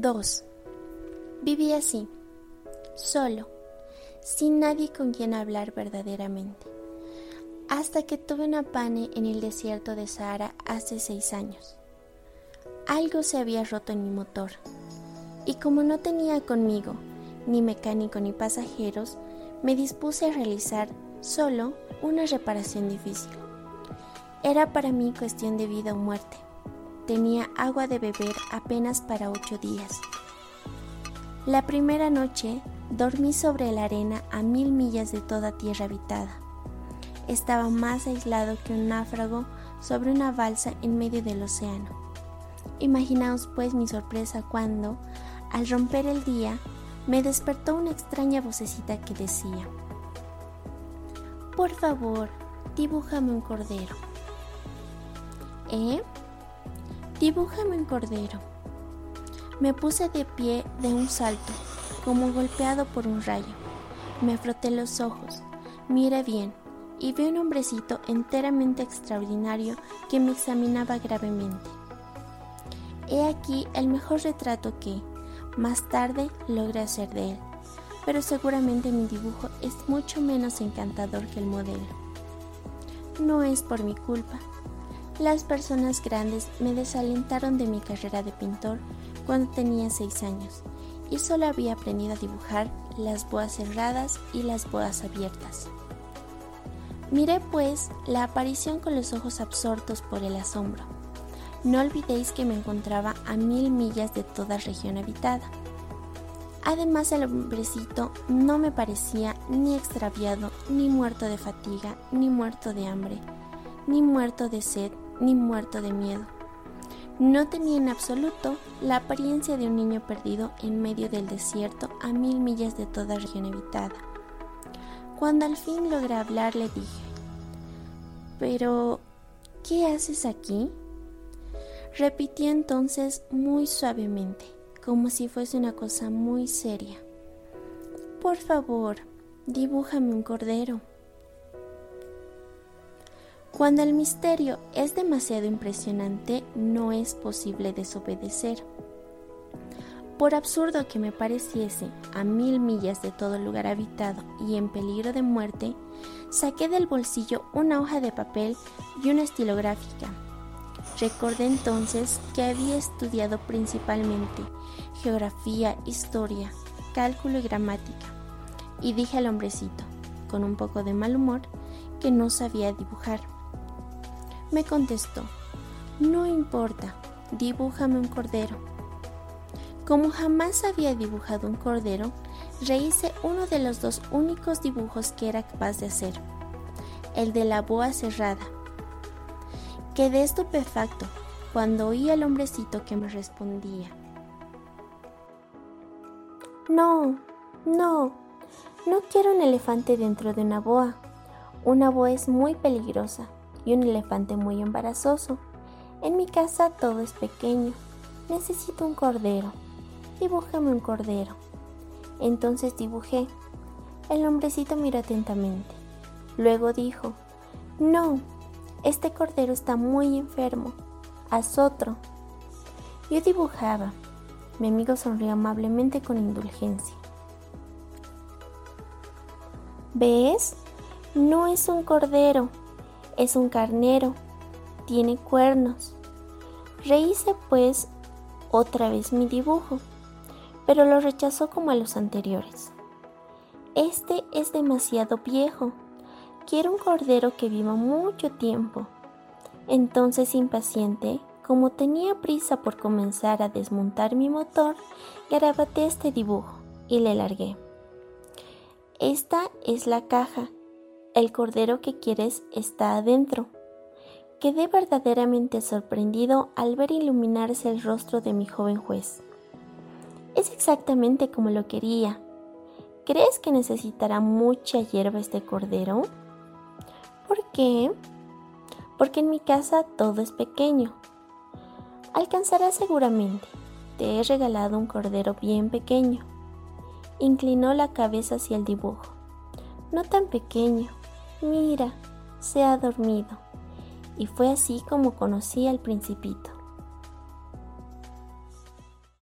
2. Viví así, solo, sin nadie con quien hablar verdaderamente, hasta que tuve una pane en el desierto de Sahara hace seis años. Algo se había roto en mi motor, y como no tenía conmigo ni mecánico ni pasajeros, me dispuse a realizar solo una reparación difícil. Era para mí cuestión de vida o muerte. Tenía agua de beber apenas para ocho días. La primera noche dormí sobre la arena a mil millas de toda tierra habitada. Estaba más aislado que un náufrago sobre una balsa en medio del océano. Imaginaos pues mi sorpresa cuando, al romper el día, me despertó una extraña vocecita que decía, Por favor, dibújame un cordero. ¿Eh? Dibújame un cordero. Me puse de pie de un salto, como golpeado por un rayo. Me froté los ojos, miré bien y vi un hombrecito enteramente extraordinario que me examinaba gravemente. He aquí el mejor retrato que, más tarde logré hacer de él, pero seguramente mi dibujo es mucho menos encantador que el modelo. No es por mi culpa. Las personas grandes me desalentaron de mi carrera de pintor cuando tenía seis años y solo había aprendido a dibujar las boas cerradas y las boas abiertas. Miré pues la aparición con los ojos absortos por el asombro no olvidéis que me encontraba a mil millas de toda región habitada. Además el hombrecito no me parecía ni extraviado, ni muerto de fatiga, ni muerto de hambre, ni muerto de sed, ni muerto de miedo. No tenía en absoluto la apariencia de un niño perdido en medio del desierto a mil millas de toda región habitada. Cuando al fin logré hablar le dije, pero, ¿qué haces aquí? Repetí entonces muy suavemente, como si fuese una cosa muy seria. Por favor, dibújame un cordero. Cuando el misterio es demasiado impresionante, no es posible desobedecer. Por absurdo que me pareciese, a mil millas de todo lugar habitado y en peligro de muerte, saqué del bolsillo una hoja de papel y una estilográfica Recordé entonces que había estudiado principalmente geografía, historia, cálculo y gramática, y dije al hombrecito, con un poco de mal humor, que no sabía dibujar. Me contestó, no importa, dibújame un cordero. Como jamás había dibujado un cordero, rehice uno de los dos únicos dibujos que era capaz de hacer, el de la boa cerrada Quedé estupefacto cuando oí al hombrecito que me respondía. No, no, no quiero un elefante dentro de una boa. Una boa es muy peligrosa y un elefante muy embarazoso. En mi casa todo es pequeño. Necesito un cordero. Dibújame un cordero. Entonces dibujé. El hombrecito miró atentamente. Luego dijo, No, este cordero está muy enfermo. Haz otro. Yo dibujaba. Mi amigo sonrió amablemente con indulgencia. ¿Ves? No es un cordero, es un carnero. Tiene cuernos. Rehice pues otra vez mi dibujo, pero lo rechazó como a los anteriores. Este es demasiado viejo, Quiero un cordero que viva mucho tiempo. Entonces, impaciente, como tenía prisa por comenzar a desmontar mi motor, garabaté este dibujo y le largué. Esta es la caja. El cordero que quieres está adentro. Quedé verdaderamente sorprendido al ver iluminarse el rostro de mi joven juez. Es exactamente como lo quería. ¿Crees que necesitará mucha hierba este cordero? ¿Por qué? Porque en mi casa todo es pequeño. Alcanzarás seguramente. Te he regalado un cordero bien pequeño. Inclinó la cabeza hacia el dibujo. No tan pequeño. Mira, se ha dormido. Y fue así como conocí al principito.